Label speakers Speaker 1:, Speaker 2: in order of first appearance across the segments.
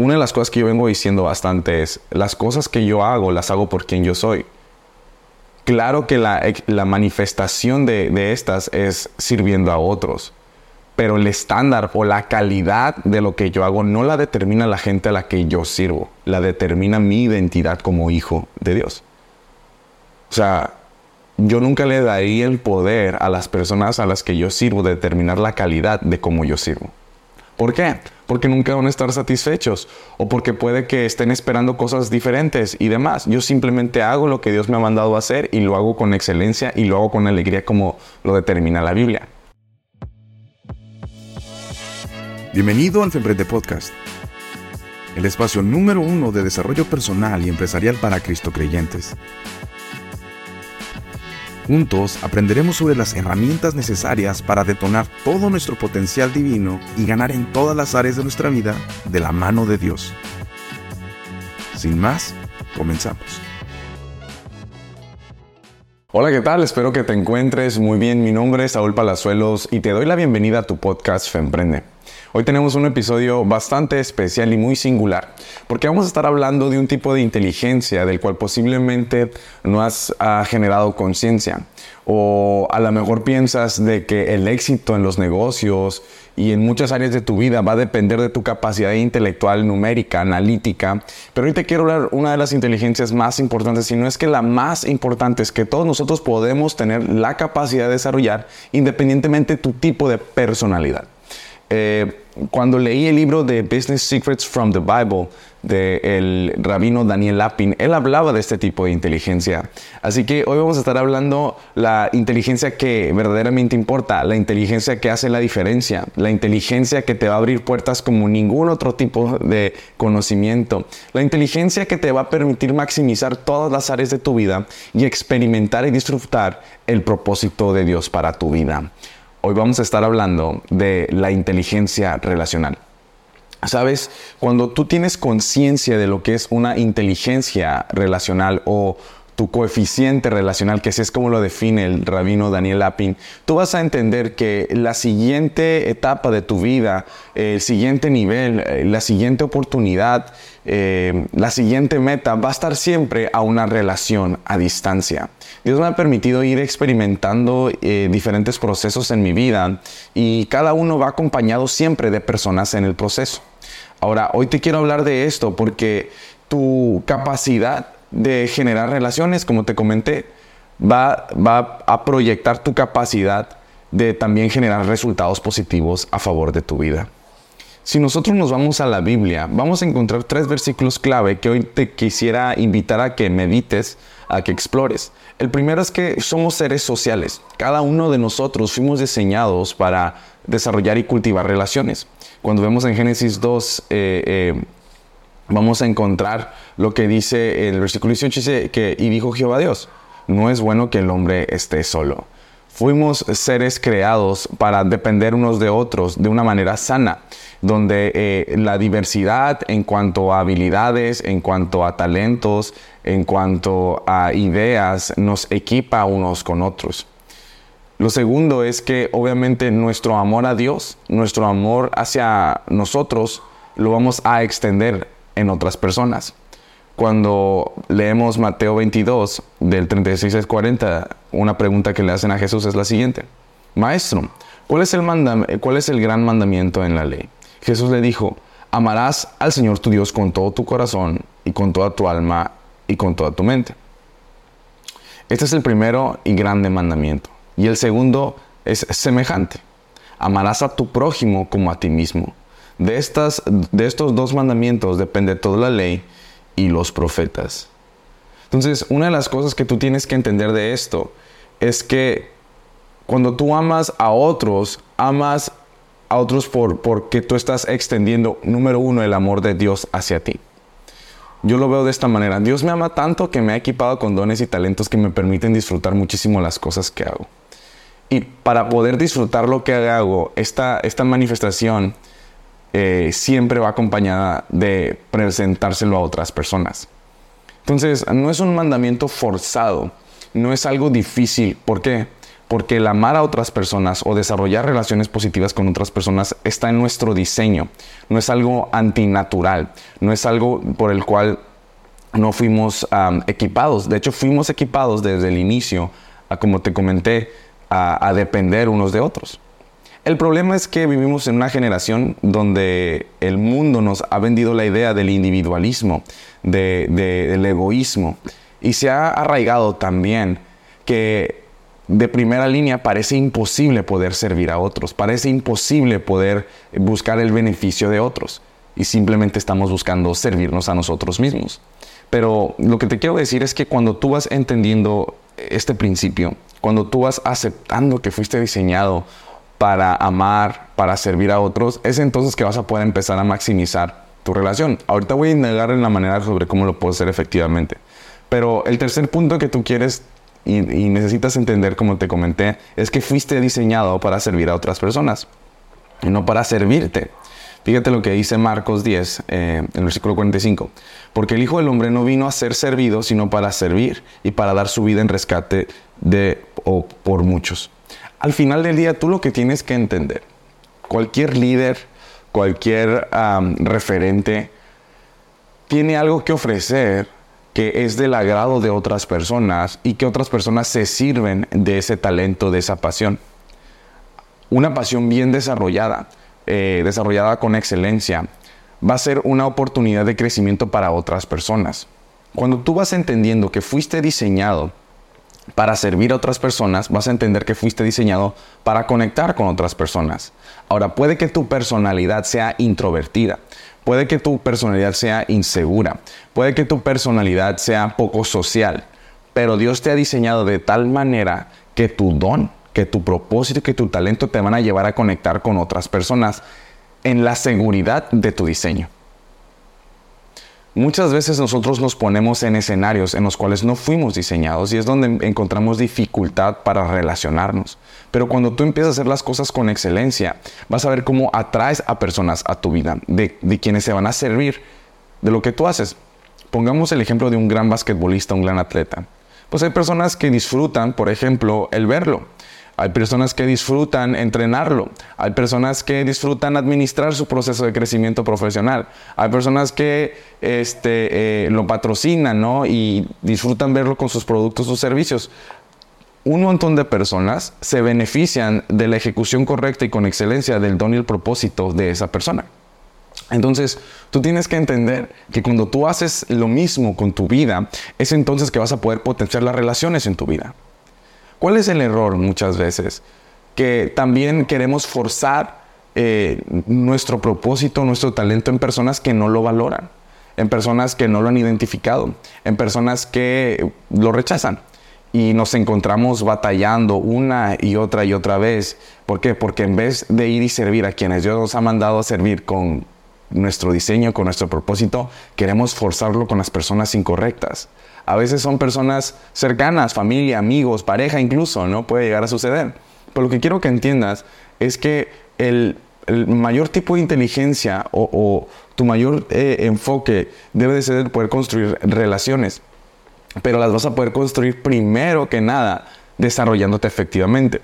Speaker 1: una de las cosas que yo vengo diciendo bastante es, las cosas que yo hago, las hago por quien yo soy. Claro que la, manifestación de, de estas es sirviendo a otros, pero el estándar o la calidad de lo que yo hago no la determina la gente a la que yo sirvo, la determina mi identidad como hijo de Dios. O sea, yo nunca le daría el poder a las personas a las que yo sirvo de determinar la calidad de cómo yo sirvo. ¿Por qué? Porque nunca van a estar satisfechos o porque puede que estén esperando cosas diferentes y demás. Yo simplemente hago lo que Dios me ha mandado a hacer y lo hago con excelencia y lo hago con alegría como lo determina la Biblia.
Speaker 2: Bienvenido al Femprende Podcast, el espacio número uno de desarrollo personal y empresarial para Cristo creyentes. Juntos aprenderemos sobre las herramientas necesarias para detonar todo nuestro potencial divino y ganar en todas las áreas de nuestra vida de la mano de Dios. Sin más, comenzamos.
Speaker 1: Hola, ¿qué tal? Espero que te encuentres muy bien. Mi nombre es Saúl Palazuelos y te doy la bienvenida a tu podcast Femprende. Hoy tenemos un episodio bastante especial y muy singular, porque vamos a estar hablando de un tipo de inteligencia del cual posiblemente no has ah, generado conciencia. O a lo mejor piensas de que el éxito en los negocios y en muchas áreas de tu vida va a depender de tu capacidad intelectual, numérica, analítica. Pero hoy te quiero hablar una de las inteligencias más importantes, y no es que la más importante, es que todos nosotros podemos tener la capacidad de desarrollar independientemente de tu tipo de personalidad. Eh, cuando leí el libro de Business Secrets from the Bible del rabino Daniel Lapin, él hablaba de este tipo de inteligencia. Así que hoy vamos a estar hablando la inteligencia que verdaderamente importa, la inteligencia que hace la diferencia, la inteligencia que te va a abrir puertas como ningún otro tipo de conocimiento, la inteligencia que te va a permitir maximizar todas las áreas de tu vida y experimentar y disfrutar el propósito de Dios para tu vida. Hoy vamos a estar hablando de la inteligencia relacional. Sabes, cuando tú tienes conciencia de lo que es una inteligencia relacional o tu coeficiente relacional, que así es como lo define el rabino Daniel Lapin, tú vas a entender que la siguiente etapa de tu vida, el siguiente nivel, eh, la siguiente oportunidad, eh, la siguiente meta va a estar siempre a una relación a distancia. Dios me ha permitido ir experimentando eh, diferentes procesos en mi vida y cada uno va acompañado siempre de personas en el proceso. Ahora, hoy te quiero hablar de esto porque tu capacidad de generar relaciones, como te comenté, va, va a proyectar tu capacidad de también generar resultados positivos a favor de tu vida. Si nosotros nos vamos a la Biblia, vamos a encontrar tres versículos clave que hoy te quisiera invitar a que medites, a que explores. El primero es que somos seres sociales. Cada uno de nosotros fuimos diseñados para desarrollar y cultivar relaciones. Cuando vemos en Génesis 2, vamos a encontrar lo que dice el versículo 18, dice que, y dijo Jehová Dios, no es bueno que el hombre esté solo. Fuimos seres creados para depender unos de otros de una manera sana, donde eh, la diversidad en cuanto a habilidades, en cuanto a talentos, en cuanto a ideas, nos equipa unos con otros. Lo segundo es que obviamente nuestro amor a Dios, nuestro amor hacia nosotros, lo vamos a extender en otras personas. Cuando leemos Mateo 22, del 36 al 40, una pregunta que le hacen a Jesús es la siguiente. Maestro, ¿cuál es, el ¿cuál es el gran mandamiento en la ley? Jesús le dijo, amarás al Señor tu Dios con todo tu corazón y con toda tu alma y con toda tu mente. Este es el primero y grande mandamiento. Y el segundo es semejante. Amarás a tu prójimo como a ti mismo. De, estas, de estos dos mandamientos depende toda la ley y los profetas. Entonces, una de las cosas que tú tienes que entender de esto es que cuando tú amas a otros, amas a otros por, porque tú estás extendiendo, número uno, el amor de Dios hacia ti. Yo lo veo de esta manera. Dios me ama tanto que me ha equipado con dones y talentos que me permiten disfrutar muchísimo las cosas que hago. Y para poder disfrutar lo que hago, esta, esta manifestación eh, siempre va acompañada de presentárselo a otras personas. Entonces, no es un mandamiento forzado, no es algo difícil. ¿Por qué? porque el amar a otras personas o desarrollar relaciones positivas con otras personas está en nuestro diseño, no es algo antinatural, no es algo por el cual no fuimos equipados, de hecho fuimos equipados desde el inicio, como te comenté, a depender unos de otros. El problema es que vivimos en una generación donde el mundo nos ha vendido la idea del individualismo, del egoísmo, y se ha arraigado también que de primera línea parece imposible poder servir a otros, parece imposible poder buscar el beneficio de otros, y simplemente estamos buscando servirnos a nosotros mismos. Pero lo que te quiero decir es que cuando tú vas entendiendo este principio, cuando tú vas aceptando que fuiste diseñado para amar, para servir a otros, es entonces que vas a poder empezar a maximizar tu relación. Ahorita voy a indagar en la manera sobre cómo lo puedo hacer efectivamente. Pero el tercer punto que tú quieres y, necesitas entender, como te comenté, es que fuiste diseñado para servir a otras personas y no para servirte. Fíjate lo que dice Marcos 10, eh, en el versículo 45. Porque el Hijo del Hombre no vino a ser servido, sino para servir y para dar su vida en rescate de o por muchos al final del día tú lo que tienes que entender, cualquier líder, cualquier referente, tiene algo que ofrecer que es del agrado de otras personas y que otras personas se sirven de ese talento, de esa pasión. Una pasión bien desarrollada, eh, desarrollada con excelencia, va a ser una oportunidad de crecimiento para otras personas. Cuando tú vas entendiendo que fuiste diseñado para servir a otras personas, vas a entender que fuiste diseñado para conectar con otras personas. Ahora, puede que tu personalidad sea introvertida, puede que tu personalidad sea insegura, puede que tu personalidad sea poco social, pero Dios te ha diseñado de tal manera que tu don, que tu propósito, que tu talento te van a llevar a conectar con otras personas en la seguridad de tu diseño. Muchas veces nosotros nos ponemos en escenarios en los cuales no fuimos diseñados y es donde encontramos dificultad para relacionarnos. Pero cuando tú empiezas a hacer las cosas con excelencia, vas a ver cómo atraes a personas a tu vida, de, quienes se van a servir de lo que tú haces. Pongamos el ejemplo de un gran basquetbolista, un gran atleta. Pues hay personas que disfrutan, por ejemplo, el verlo. Hay personas que disfrutan entrenarlo. Hay personas que disfrutan administrar su proceso de crecimiento profesional. Hay personas que este, eh, lo patrocinan ¿no? y disfrutan verlo con sus productos o servicios. Un montón de personas se benefician de la ejecución correcta y con excelencia del don y el propósito de esa persona. Entonces, tú tienes que entender que cuando tú haces lo mismo con tu vida, es entonces que vas a poder potenciar las relaciones en tu vida. ¿Cuál es el error muchas veces? Que también queremos forzar eh, nuestro propósito, nuestro talento en personas que no lo valoran, en personas que no lo han identificado, en personas que lo rechazan. Y nos encontramos batallando una y otra y otra vez. ¿Por qué? Porque en vez de ir y servir a quienes Dios nos ha mandado a servir con nuestro diseño, con nuestro propósito, queremos forzarlo con las personas incorrectas. A veces son personas cercanas, familia, amigos, pareja incluso, ¿no? Puede llegar a suceder. Pero lo que quiero que entiendas es que el, mayor tipo de inteligencia o, tu mayor eh, enfoque debe de ser poder construir relaciones. Pero las vas a poder construir primero que nada desarrollándote efectivamente.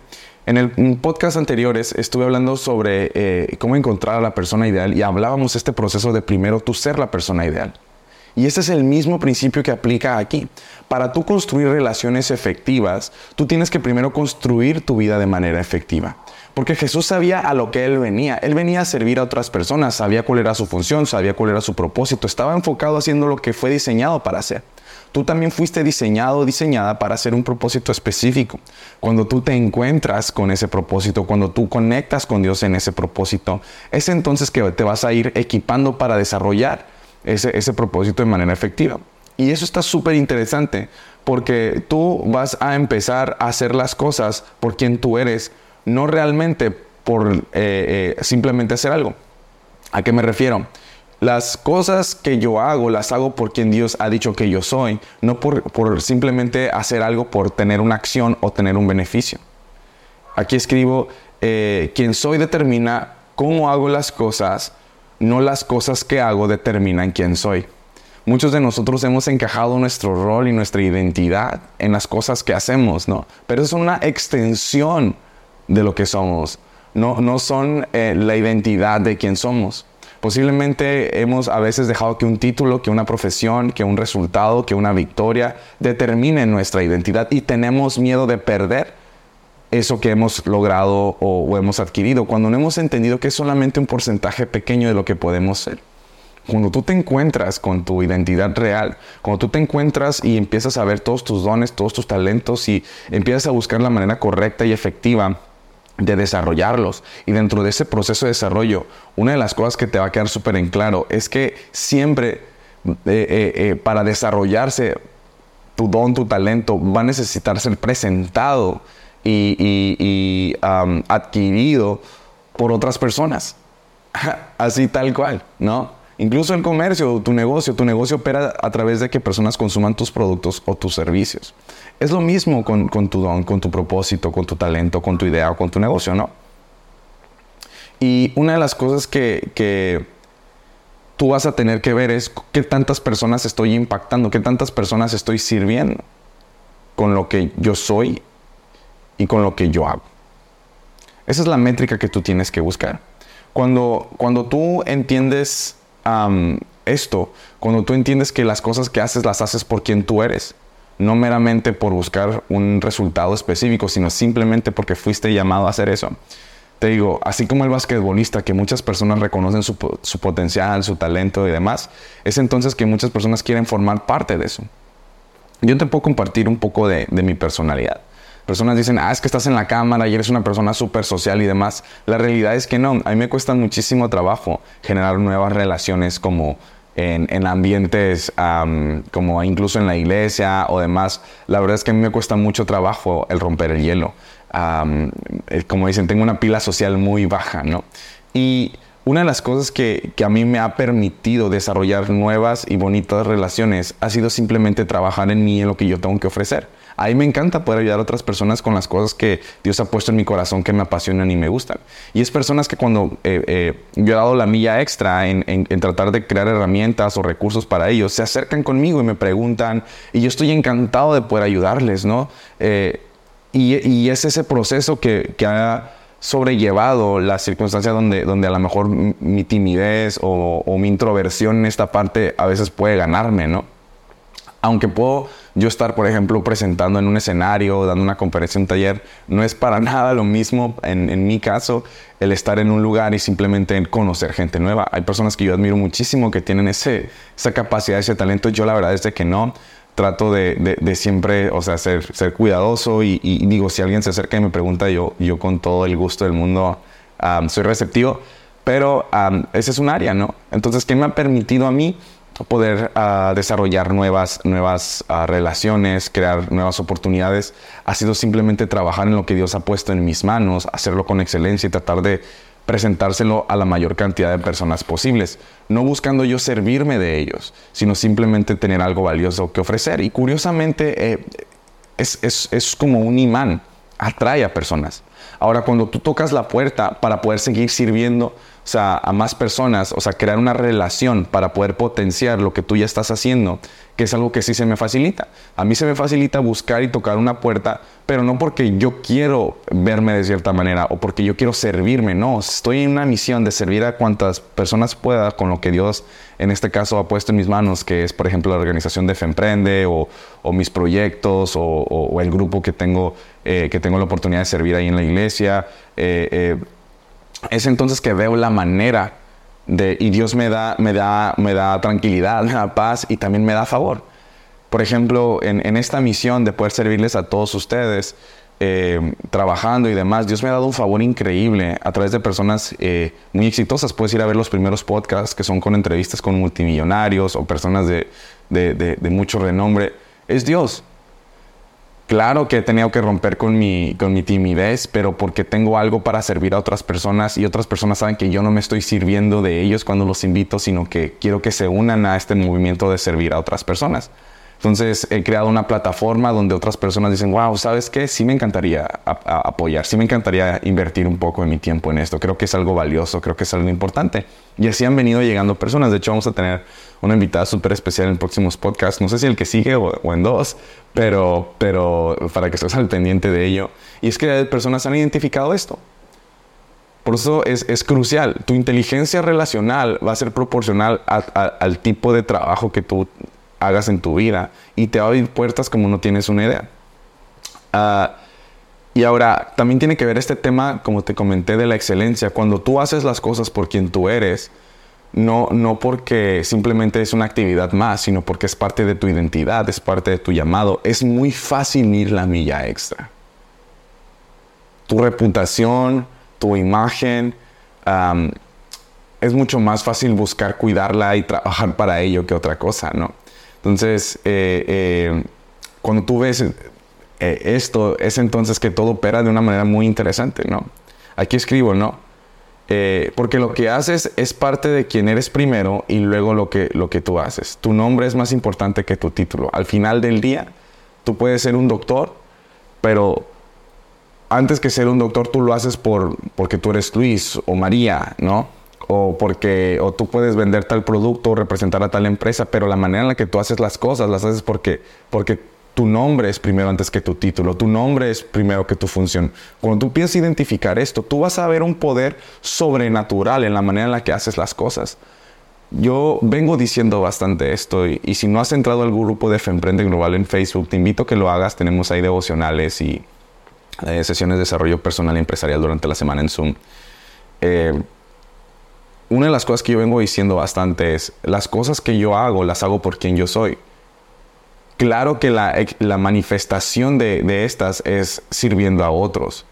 Speaker 1: En el podcast anteriores estuve hablando sobre eh, cómo encontrar a la persona ideal y hablábamos este proceso de primero tú ser la persona ideal. Y ese es el mismo principio que aplica aquí. Para tú construir relaciones efectivas, tú tienes que primero construir tu vida de manera efectiva. Porque Jesús sabía a lo que Él venía. Él venía a servir a otras personas, sabía cuál era su función, sabía cuál era su propósito, estaba enfocado haciendo lo que fue diseñado para hacer. Tú también fuiste diseñado o diseñada para hacer un propósito específico. Cuando tú te encuentras con ese propósito, cuando tú conectas con Dios en ese propósito, es entonces que te vas a ir equipando para desarrollar ese, propósito de manera efectiva. Y eso está súper interesante porque tú vas a empezar a hacer las cosas por quien tú eres, no realmente por eh, eh, simplemente hacer algo. ¿A qué me refiero? Las cosas que yo hago las hago por quien Dios ha dicho que yo soy, no por, por simplemente hacer algo por tener una acción o tener un beneficio. Aquí escribo, eh, quien soy determina cómo hago las cosas no las cosas que hago determinan quién soy. Muchos de nosotros hemos encajado nuestro rol y nuestra identidad en las cosas que hacemos, ¿no? Pero es una extensión de lo que somos. No, no son eh, la identidad de quien somos. Posiblemente hemos a veces dejado que un título, que una profesión, que un resultado, que una victoria determine nuestra identidad y tenemos miedo de perder eso que hemos logrado o, hemos adquirido cuando no hemos entendido que es solamente un porcentaje pequeño de lo que podemos ser. Cuando tú te encuentras con tu identidad real, cuando tú te encuentras y empiezas a ver todos tus dones, todos tus talentos y empiezas a buscar la manera correcta y efectiva de desarrollarlos. Y dentro de ese proceso de desarrollo, una de las cosas que te va a quedar súper en claro es que siempre eh, eh, eh, para desarrollarse tu don, tu talento, va a necesitar ser presentado y, adquirido por otras personas. Así tal cual, ¿no? Incluso el comercio, tu negocio, tu negocio opera a través de que personas consuman tus productos o tus servicios. Es lo mismo con, tu don, con tu propósito, con tu talento, con tu idea o con tu negocio, ¿no? Y una de las cosas que, que tú vas a tener que ver es qué tantas personas estoy impactando, qué tantas personas estoy sirviendo con lo que yo soy y con lo que yo hago. Esa es la métrica que tú tienes que buscar. Cuando, cuando tú entiendes esto, cuando tú entiendes que las cosas que haces las haces por quien tú eres, no meramente por buscar un resultado específico, sino simplemente porque fuiste llamado a hacer eso. Te digo, así como el basquetbolista, que muchas personas reconocen su, potencial, su talento y demás, es entonces que muchas personas quieren formar parte de eso. Yo te puedo compartir un poco de, de mi personalidad. Personas dicen, ah, es que estás en la cámara y eres una persona súper social y demás. La realidad es que no, a mí me cuesta muchísimo trabajo generar nuevas relaciones como en, ambientes como incluso en la iglesia o demás. La verdad es que a mí me cuesta mucho trabajo el romper el hielo. Eh, como dicen, tengo una pila social muy baja, ¿no? Y una de las cosas que, que, a mí me ha permitido desarrollar nuevas y bonitas relaciones ha sido simplemente trabajar en mí, en lo que yo tengo que ofrecer. A mí me encanta poder ayudar a otras personas con las cosas que Dios ha puesto en mi corazón que me apasionan y me gustan. Y es personas que cuando eh, eh, yo he dado la milla extra en, tratar de crear herramientas o recursos para ellos, se acercan conmigo y me preguntan y yo estoy encantado de poder ayudarles, ¿no? Eh, y, es ese proceso que, ha sobrellevado las circunstancias donde, donde a lo mejor mi timidez o, mi introversión en esta parte a veces puede ganarme, ¿no? Aunque puedo yo estar, por ejemplo, presentando en un escenario, dando una conferencia, un taller, no es para nada lo mismo, en, mi caso, el estar en un lugar y simplemente conocer gente nueva. Hay personas que yo admiro muchísimo que tienen ese, esa capacidad, ese talento. Yo la verdad es de que no. Trato de, siempre, o sea, ser, ser cuidadoso y, digo, si alguien se acerca y me pregunta, yo, yo con todo el gusto del mundo soy receptivo. Pero ese es un área, ¿no? Entonces, ¿qué me ha permitido a mí? poder ah, desarrollar nuevas, nuevas ah, relaciones, crear nuevas oportunidades, ha sido simplemente trabajar en lo que Dios ha puesto en mis manos, hacerlo con excelencia y tratar de presentárselo a la mayor cantidad de personas posibles, no buscando yo servirme de ellos, sino simplemente tener algo valioso que ofrecer. Y curiosamente eh, es, es, es como un imán, atrae a personas. Ahora, cuando tú tocas la puerta para poder seguir sirviendo, o sea, a más personas, o sea, crear una relación para poder potenciar lo que tú ya estás haciendo, que es algo que sí se me facilita. A mí se me facilita buscar y tocar una puerta, pero no porque yo quiero verme de cierta manera o porque yo quiero servirme, no, estoy en una misión de servir a cuantas personas pueda con lo que Dios en este caso ha puesto en mis manos, que es por ejemplo la organización de Femprende o, mis proyectos o, el grupo que tengo, eh, que tengo la oportunidad de servir ahí en la iglesia. Eh, eh, es entonces que veo la manera de, y Dios me da, me da, me da tranquilidad, me da paz y también me da favor. Por ejemplo, en, esta misión de poder servirles a todos ustedes, eh, trabajando y demás, Dios me ha dado un favor increíble a través de personas eh, muy exitosas. Puedes ir a ver los primeros podcasts que son con entrevistas con multimillonarios o personas de, de mucho renombre. Es Dios. Claro que he tenido que romper con mi, con mi timidez, pero porque tengo algo para servir a otras personas y otras personas saben que yo no me estoy sirviendo de ellos cuando los invito, sino que quiero que se unan a este movimiento de servir a otras personas. Entonces he creado una plataforma donde otras personas dicen, wow, ¿sabes qué? Sí me encantaría apoyar, sí me encantaría invertir un poco de mi tiempo en esto. Creo que es algo valioso, creo que es algo importante. Y así han venido llegando personas. De hecho, vamos a tener una invitada súper especial en próximos podcasts. No sé si el que sigue o, en dos, pero, pero para que estés al pendiente de ello. Y es que personas han identificado esto. Por eso es, es, crucial. Tu inteligencia relacional va a ser proporcional al tipo de trabajo que tú hagas en tu vida y te va a abrir puertas como no tienes una idea. Ah, y ahora, también tiene que ver este tema, como te comenté, de la excelencia. Cuando tú haces las cosas por quien tú eres, no, no porque simplemente es una actividad más, sino porque es parte de tu identidad, es parte de tu llamado, es muy fácil ir la milla extra. Tu reputación, tu imagen, es mucho más fácil buscar cuidarla y trabajar para ello que otra cosa, ¿no? Entonces, eh, eh, cuando tú ves eh, esto, es entonces que todo opera de una manera muy interesante, ¿no? Aquí escribo, ¿no? porque lo que haces es parte de quien eres primero y luego lo que, lo que tú haces. Tu nombre es más importante que tu título. Al final del día, tú puedes ser un doctor, pero antes que ser un doctor, tú lo haces por, porque tú eres Luis o María, ¿no? O porque o tú puedes vender tal producto o representar a tal empresa, pero la manera en la que tú haces las cosas las haces porque porque tu nombre es primero antes que tu título, tu nombre es primero que tu función. Cuando tú a identificar esto, tú vas a ver un poder sobrenatural en la manera en la que haces las cosas. Yo vengo diciendo bastante esto y, si no has entrado al grupo de Femprende Global en Facebook, te invito a que lo hagas. Tenemos ahí devocionales y eh, sesiones de desarrollo personal y empresarial durante la semana en Zoom. Eh, una de las cosas que yo vengo diciendo bastante es, las cosas que yo hago, las hago por quien yo soy. Claro que la, manifestación de, de, estas es sirviendo a otros,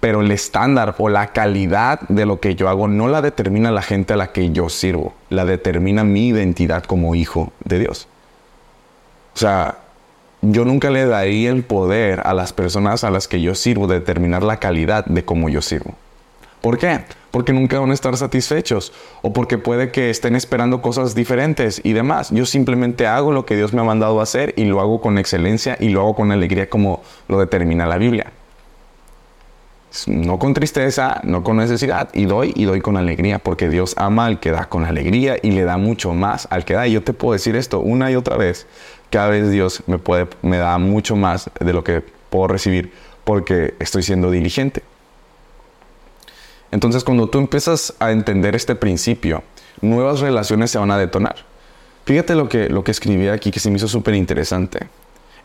Speaker 1: pero el estándar o la calidad de lo que yo hago no la determina la gente a la que yo sirvo, la determina mi identidad como hijo de Dios. O sea, yo nunca le daría el poder a las personas a las que yo sirvo de determinar la calidad de cómo yo sirvo. ¿Por qué? Porque nunca van a estar satisfechos o porque puede que estén esperando cosas diferentes y demás. Yo simplemente hago lo que Dios me ha mandado a hacer y lo hago con excelencia y lo hago con alegría como lo determina la Biblia. No con tristeza, no con necesidad. Y doy y doy con alegría porque Dios ama al que da con alegría y le da mucho más al que da. Y yo te puedo decir esto una y otra vez. Cada vez Dios me, me da mucho más de lo que puedo recibir porque estoy siendo diligente. Entonces, cuando tú empiezas a entender este principio, nuevas relaciones se van a detonar. Fíjate lo que, lo que escribí aquí que se me hizo súper interesante.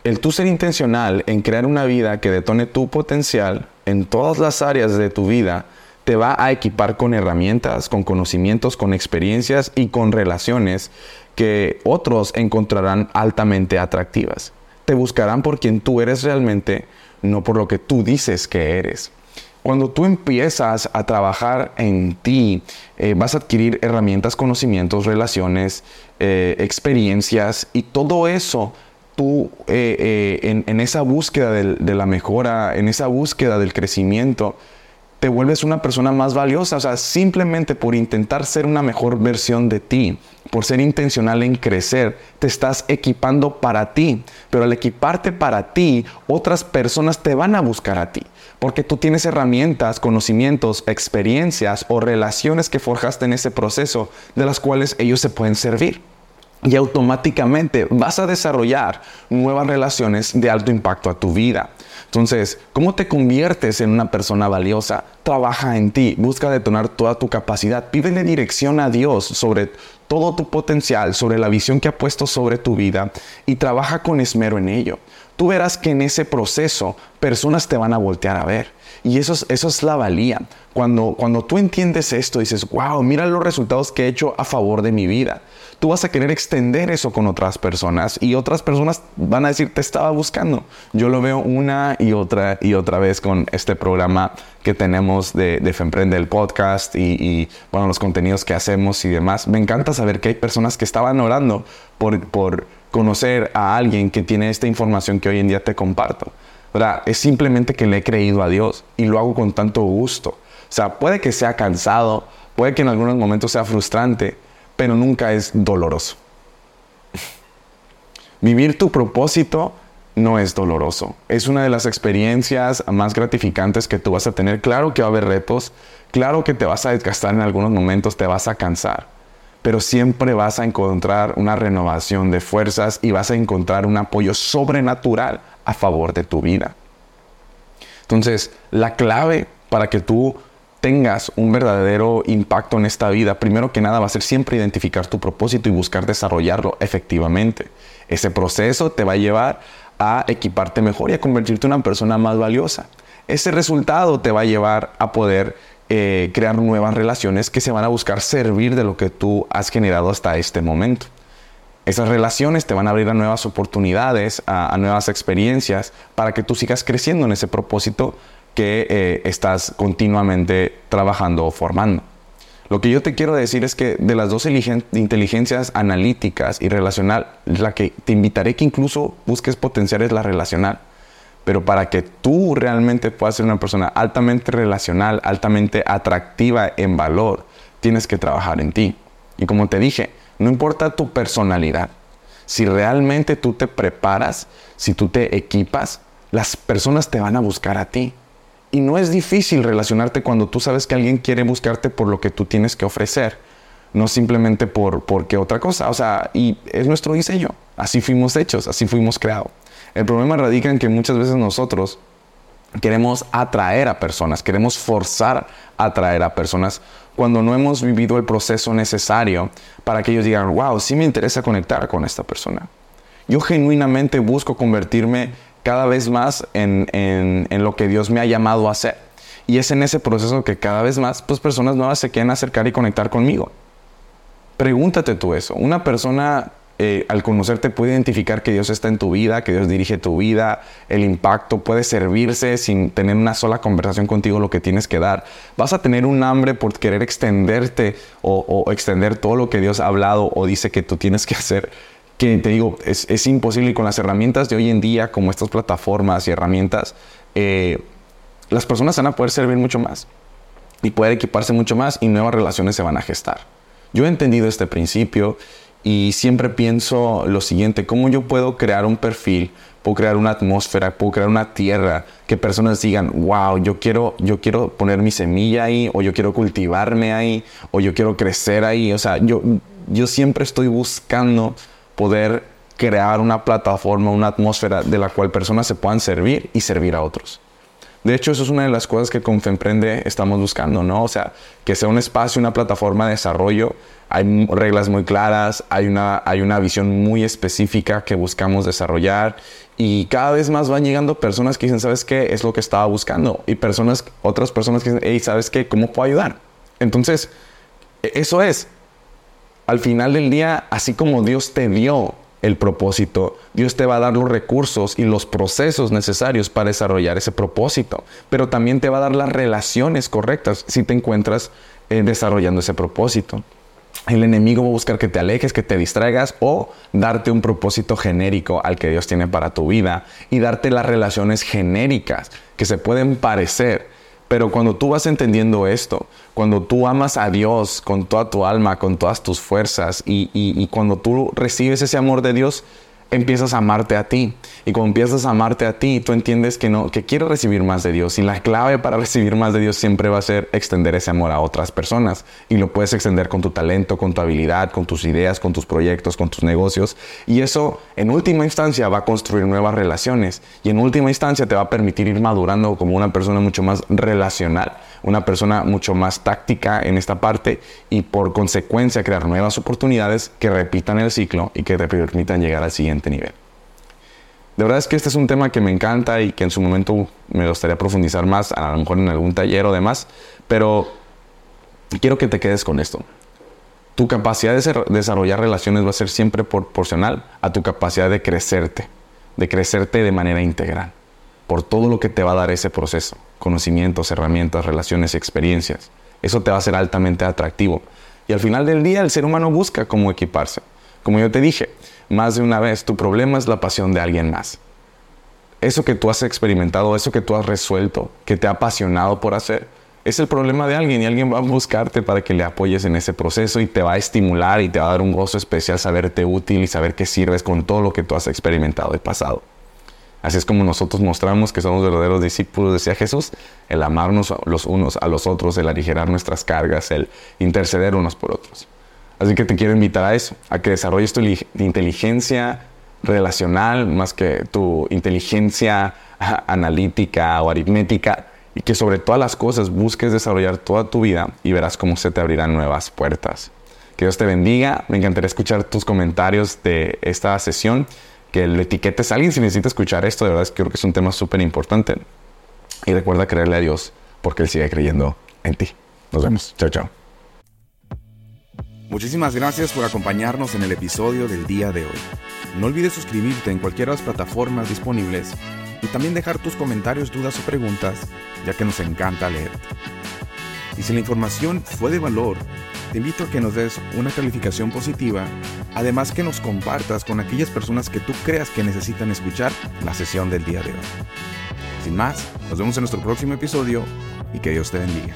Speaker 1: El tú ser intencional en crear una vida que detone tu potencial en todas las áreas de tu vida te va a equipar con herramientas, con conocimientos, con experiencias y con relaciones que otros encontrarán altamente atractivas. Te buscarán por quien tú eres realmente, no por lo que tú dices que eres. Cuando tú empiezas a trabajar en ti, eh, vas a adquirir herramientas, conocimientos, relaciones, eh, experiencias y todo eso tú eh, en, esa búsqueda de la mejora, en esa búsqueda del crecimiento, te vuelves una persona más valiosa, o sea, simplemente por intentar ser una mejor versión de ti, por ser intencional en crecer, te estás equipando para ti, pero al equiparte para ti, otras personas te van a buscar a ti, porque tú tienes herramientas, conocimientos, experiencias o relaciones que forjaste en ese proceso de las cuales ellos se pueden servir y automáticamente vas a desarrollar nuevas relaciones de alto impacto a tu vida. Entonces, ¿cómo te conviertes en una persona valiosa? Trabaja en ti, busca detonar toda tu capacidad, pídele dirección a Dios sobre todo tu potencial, sobre la visión que ha puesto sobre tu vida y trabaja con esmero en ello. Tú verás que en ese proceso personas te van a voltear a ver. Y eso es, la valía. Cuando, cuando tú entiendes esto, dices, wow, mira los resultados que he hecho a favor de mi vida tú vas a querer extender eso con otras personas y otras personas van a decir, te estaba buscando. Yo lo veo una y otra y otra vez con este programa que tenemos de, de Femprende, el podcast y, bueno, los contenidos que hacemos y demás. Me encanta saber que hay personas que estaban orando por, por conocer a alguien que tiene esta información que hoy en día te comparto. Es simplemente que le he creído a Dios y lo hago con tanto gusto. O sea, puede que sea cansado, puede que en algunos momentos sea frustrante, pero nunca es doloroso. Vivir tu propósito no es doloroso. Es una de las experiencias más gratificantes que tú vas a tener. Claro que va a haber retos, claro que te vas a desgastar en algunos momentos, te vas a cansar, pero siempre vas a encontrar una renovación de fuerzas y vas a encontrar un apoyo sobrenatural a favor de tu vida. Entonces, la clave para que tú tengas un verdadero impacto en esta vida, primero que nada va a ser siempre identificar tu propósito y buscar desarrollarlo efectivamente. Ese proceso te va a llevar a equiparte mejor y a convertirte en una persona más valiosa. Ese resultado te va a llevar a poder eh, crear nuevas relaciones que se van a buscar servir de lo que tú has generado hasta este momento. Esas relaciones te van a abrir a nuevas oportunidades, a, nuevas experiencias, para que tú sigas creciendo en ese propósito que eh, estás continuamente trabajando o formando. Lo que yo te quiero decir es que de las dos inteligencias analíticas y relacional, la que te invitaré que incluso busques potenciar es la relacional. Pero para que tú realmente puedas ser una persona altamente relacional, altamente atractiva en valor, tienes que trabajar en ti. Y como te dije, no importa tu personalidad. Si realmente tú te preparas, si tú te equipas, las personas te van a buscar a ti. Y no es difícil relacionarte cuando tú sabes que alguien quiere buscarte por lo que tú tienes que ofrecer, no simplemente por porque otra cosa. O sea, y es nuestro diseño. Así fuimos hechos, así fuimos creados. El problema radica en que muchas veces nosotros queremos atraer a personas, queremos forzar a atraer a personas cuando no hemos vivido el proceso necesario para que ellos digan, wow, sí me interesa conectar con esta persona. Yo genuinamente busco convertirme cada vez más en, en, lo que Dios me ha llamado a hacer. Y es en ese proceso que cada vez más pues, personas nuevas se quieren acercar y conectar conmigo. Pregúntate tú eso. Una persona eh, al conocerte puede identificar que Dios está en tu vida, que Dios dirige tu vida, el impacto, puede servirse sin tener una sola conversación contigo lo que tienes que dar. Vas a tener un hambre por querer extenderte o, extender todo lo que Dios ha hablado o dice que tú tienes que hacer que te digo, es, imposible y con las herramientas de hoy en día, como estas plataformas y herramientas, eh, las personas van a poder servir mucho más y poder equiparse mucho más y nuevas relaciones se van a gestar. Yo he entendido este principio y siempre pienso lo siguiente, ¿cómo yo puedo crear un perfil, puedo crear una atmósfera, puedo crear una tierra que personas digan, wow, yo quiero, yo quiero poner mi semilla ahí, o yo quiero cultivarme ahí, o yo quiero crecer ahí? O sea, yo, yo siempre estoy buscando poder crear una plataforma, una atmósfera de la cual personas se puedan servir y servir a otros. De hecho, eso es una de las cosas que con Femprende estamos buscando, ¿no? O sea, que sea un espacio, una plataforma de desarrollo. Hay reglas muy claras, hay una, hay una visión muy específica que buscamos desarrollar y cada vez más van llegando personas que dicen, ¿sabes qué? Es lo que estaba buscando. Y personas, otras personas que dicen, ¿sabes qué? ¿Cómo puedo ayudar? Entonces, e-, eso es. Al final del día, así como Dios te dio el propósito, Dios te va a dar los recursos y los procesos necesarios para desarrollar ese propósito, pero también te va a dar las relaciones correctas si te encuentras eh, desarrollando ese propósito. El enemigo va a buscar que te alejes, que te distraigas o darte un propósito genérico al que Dios tiene para tu vida y darte las relaciones genéricas que se pueden parecer, pero cuando tú vas entendiendo esto, cuando tú amas a Dios con toda tu alma, con todas tus fuerzas, y, cuando tú recibes ese amor de Dios, empiezas a amarte a ti. Y cuando empiezas a amarte a ti, tú entiendes que no, que quieres recibir más de Dios. Y la clave para recibir más de Dios siempre va a ser extender ese amor a otras personas. Y lo puedes extender con tu talento, con tu habilidad, con tus ideas, con tus proyectos, con tus negocios. Y eso, en última instancia, va a construir nuevas relaciones. Y en última instancia, te va a permitir ir madurando como una persona mucho más relacional, una persona mucho más táctica en esta parte. Y por consecuencia, crear nuevas oportunidades que repitan el ciclo y que te permitan llegar al siguiente nivel. De verdad es que este es un tema que me encanta y que en su momento me gustaría profundizar más, a lo mejor en algún taller o demás, pero quiero que te quedes con esto. Tu capacidad de desarrollar relaciones va a ser siempre proporcional a tu capacidad de crecerte, de crecerte de manera integral, por todo lo que te va a dar ese proceso, conocimientos, herramientas, relaciones, experiencias. Eso te va a ser altamente atractivo. Y al final del día el ser humano busca cómo equiparse. Como yo te dije, más de una vez, tu problema es la pasión de alguien más. Eso que tú has experimentado, eso que tú has resuelto, que te ha apasionado por hacer, es el problema de alguien y alguien va a buscarte para que le apoyes en ese proceso y te va a estimular y te va a dar un gozo especial saberte útil y saber que sirves con todo lo que tú has experimentado de pasado. Así es como nosotros mostramos que somos verdaderos discípulos, decía Jesús, el amarnos los unos a los otros, el aligerar nuestras cargas, el interceder unos por otros. Así que te quiero invitar a eso, a que desarrolles tu inteligencia relacional más que tu inteligencia analítica o aritmética y que sobre todas las cosas busques desarrollar toda tu vida y verás cómo se te abrirán nuevas puertas. Que Dios te bendiga. Me encantaría escuchar tus comentarios de esta sesión. Que le etiquetes a alguien si necesita escuchar esto. De verdad es que creo que es un tema súper importante. Y recuerda creerle a Dios porque Él sigue creyendo en ti. Nos vemos. Chao, chao.
Speaker 2: Muchísimas gracias por acompañarnos en el episodio del día de hoy. No olvides suscribirte en cualquiera de las plataformas disponibles y también dejar tus comentarios, dudas o preguntas, ya que nos encanta leerte. Y si la información fue de valor, te invito a que nos des una calificación positiva, además que nos compartas con aquellas personas que tú creas que necesitan escuchar la sesión del día de hoy. Sin más, nos vemos en nuestro próximo episodio y que Dios te bendiga.